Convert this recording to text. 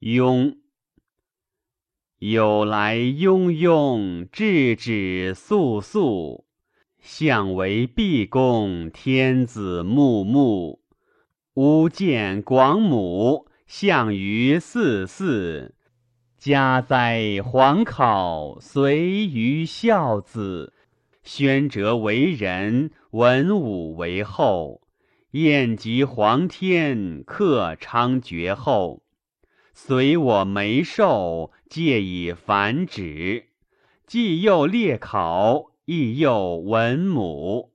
庸。有来庸庸，至止肃肃。相为毕公，天子穆穆。吾见广母，相于四四。家哉皇考，随于孝子。宣哲为人，文武为后。宴及皇天，克昌绝后。随我眉寿，借以繁殖。既又列考，亦又文母。